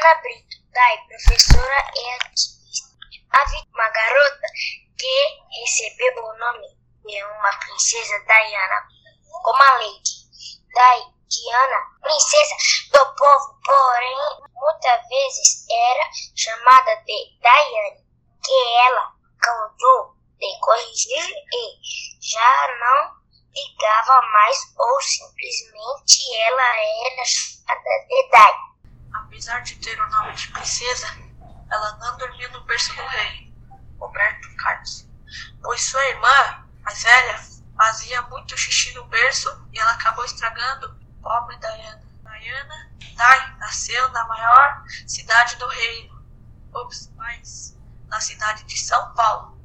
Diana Brito, Dai, professora e ativista. Havia uma garota que recebeu o nome de uma princesa Diana, como a Lady Dai, Diana, princesa do povo, porém muitas vezes era chamada de Diane, que ela causou de corrigir e já não ligava mais ou simplesmente ela era chamada de Dai. Apesar de ter o nome de princesa, ela não dormia no berço do rei, Roberto Carlos, pois sua irmã, mais velha, fazia muito xixi no berço e ela acabou estragando pobre Diana. Diana Dai nasceu na maior cidade do reino, Ops, mas na cidade de São Paulo.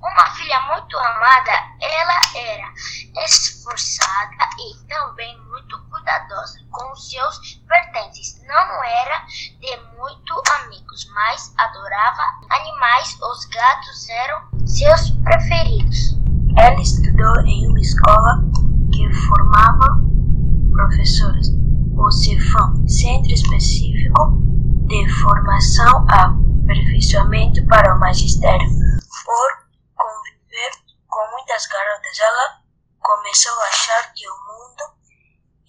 Uma filha muito amada, ela era esforçada e também muito cuidadosa com seus pertences. Não era de muito mas adorava animais. Os gatos eram seus preferidos. Ela estudou em uma escola que formava professores, o CEFAM, Centro Específico de Formação a Aperfeiçoamento para o Magistério. Por conviver com muitas garotas, ela começou a achar que o mundo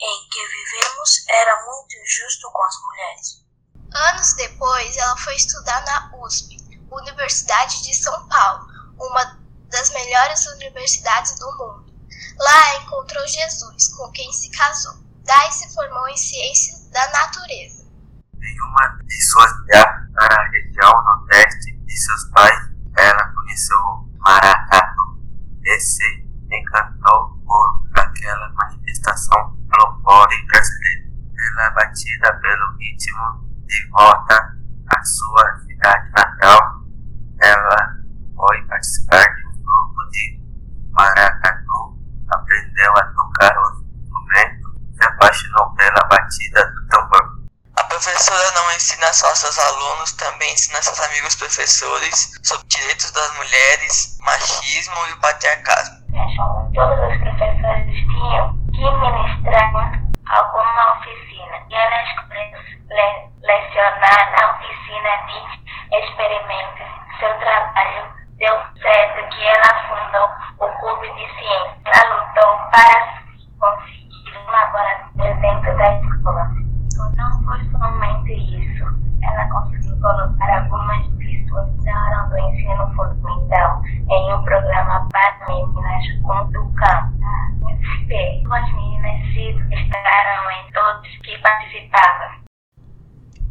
em que vivemos era muito injusto com as mulheres. Anos depois, ela foi estudar na USP, Universidade de São Paulo, uma das melhores universidades do mundo. Lá encontrou Jesus, com quem se casou. Daí se formou em ciências da natureza. Em uma de suas viagens para a região nordeste de seus pais, ela conheceu Maracatu e se encantou por aquela manifestação folclórica brasileira. Ela, batida pelo ritmo de volta à sua cidade natal, ela foi participar de um grupo de maracatu, aprendeu a tocar os instrumentos, se apaixonou pela batida do tambor. A professora não ensina só seus alunos, também ensina seus amigos professores sobre direitos das mulheres, machismo e o patriarcado. Todos os professores tinham que ministrar alguma oficina e ela escolheu le lecionar na oficina de experimentos. Seu trabalho deu certo que ela fundou o Clube de Ciência. Ela lutou para conseguir um laboratório dentro da escola. Não foi somente isso. Ela conseguiu colocar algumas pessoas da hora do ensino fundamental em um programa para meninas com o campo. Duas meninas se destacaram em todos que participavam.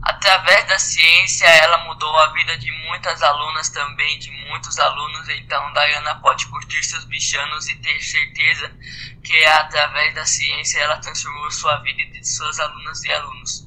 Através da ciência, ela mudou a vida de muitas alunas também, de muitos alunos. Então, Diana pode curtir seus bichanos e ter certeza que através da ciência ela transformou sua vida e de suas alunas e alunos.